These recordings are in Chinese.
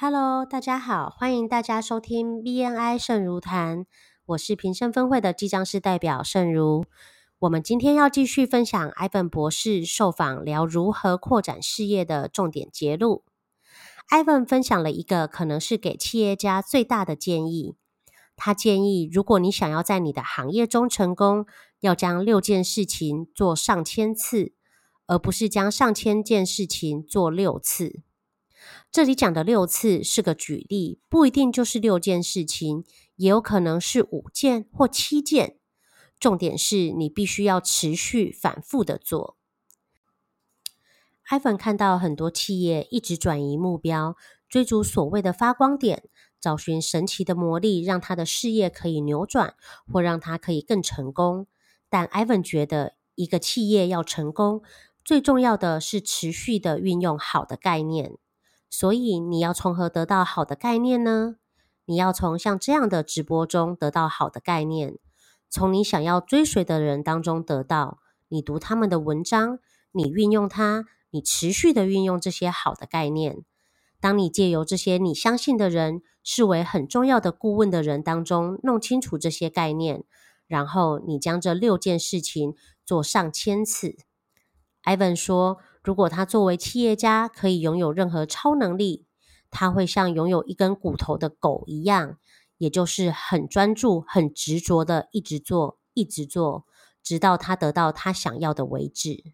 Hello，大家好，欢迎大家收听 BNI 盛如谈，我是平生分会的记账师代表盛如。我们今天要继续分享 Ivan 博士受访聊如何扩展事业的重点节录。Ivan 分享了一个可能是给企业家最大的建议，他建议如果你想要在你的行业中成功，要将六件事情做上千次，而不是将上千件事情做六次。这里讲的六次是个举例，不一定就是六件事情，也有可能是五件或七件。重点是你必须要持续反复的做。Ivan 看到很多企业一直转移目标，追逐所谓的发光点，找寻神奇的魔力，让他的事业可以扭转，或让他可以更成功。但 Ivan 觉得，一个企业要成功，最重要的是持续的运用好的概念。所以你要从何得到好的概念呢？你要从像这样的直播中得到好的概念，从你想要追随的人当中得到。你读他们的文章，你运用它，你持续的运用这些好的概念。当你借由这些你相信的人视为很重要的顾问的人当中弄清楚这些概念，然后你将这六件事情做上千次。Ivan 说。如果他作为企业家可以拥有任何超能力，他会像拥有一根骨头的狗一样，也就是很专注、很执着的一直做、一直做，直到他得到他想要的为止。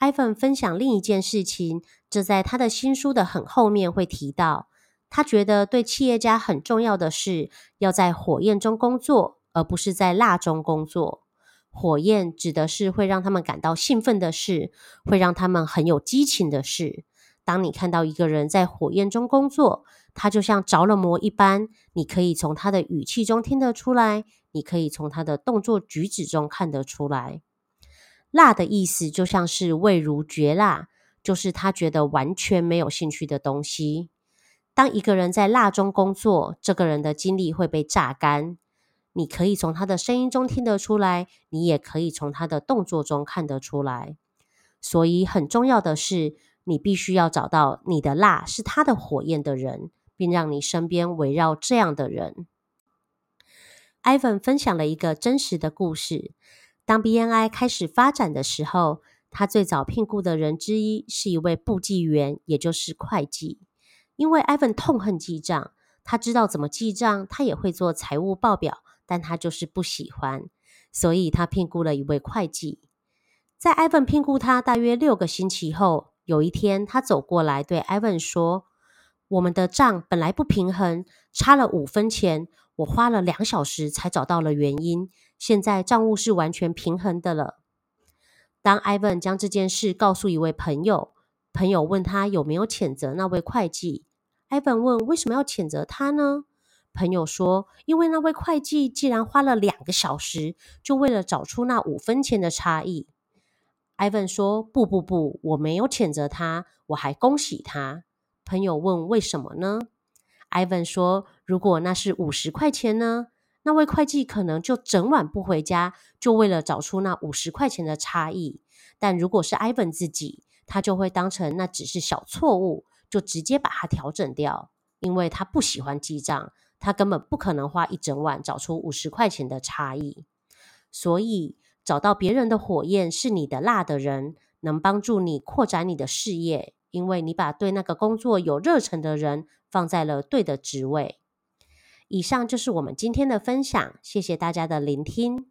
Ivan 分享另一件事情，这在他的新书的很后面会提到。他觉得对企业家很重要的是要在火焰中工作，而不是在蜡中工作。火焰指的是会让他们感到兴奋的事，会让他们很有激情的事。当你看到一个人在火焰中工作，他就像着了魔一般，你可以从他的语气中听得出来，你可以从他的动作举止中看得出来。辣的意思就像是味如绝辣，就是他觉得完全没有兴趣的东西。当一个人在辣中工作，这个人的精力会被榨干。你可以从他的声音中听得出来，你也可以从他的动作中看得出来。所以很重要的是，你必须要找到你的蜡是他的火焰的人，并让你身边围绕这样的人。Ivan 分享了一个真实的故事：当 BNI 开始发展的时候，他最早聘雇的人之一是一位簿记员，也就是会计。因为 Ivan 痛恨记账，他知道怎么记账，他也会做财务报表。但他就是不喜欢，所以他聘雇了一位会计。在 Ivan 聘雇他大约六个星期后，有一天他走过来对 Ivan 说：“我们的账本来不平衡，差了五分钱，我花了两小时才找到了原因。现在账务是完全平衡的了。”当 Ivan 将这件事告诉一位朋友，朋友问他有没有谴责那位会计，Ivan 问：“为什么要谴责他呢？”朋友说：“因为那位会计既然花了两个小时，就为了找出那五分钱的差异。” Ivan 说：“不不不，我没有谴责他，我还恭喜他。”朋友问：“为什么呢？”Ivan 说：“如果那是五十块钱呢？那位会计可能就整晚不回家，就为了找出那五十块钱的差异。但如果是 Ivan 自己，他就会当成那只是小错误，就直接把它调整掉，因为他不喜欢记账。”他根本不可能花一整晚找出五十块钱的差异，所以找到别人的火焰是你的辣的人，能帮助你扩展你的事业，因为你把对那个工作有热忱的人放在了对的职位。以上就是我们今天的分享，谢谢大家的聆听。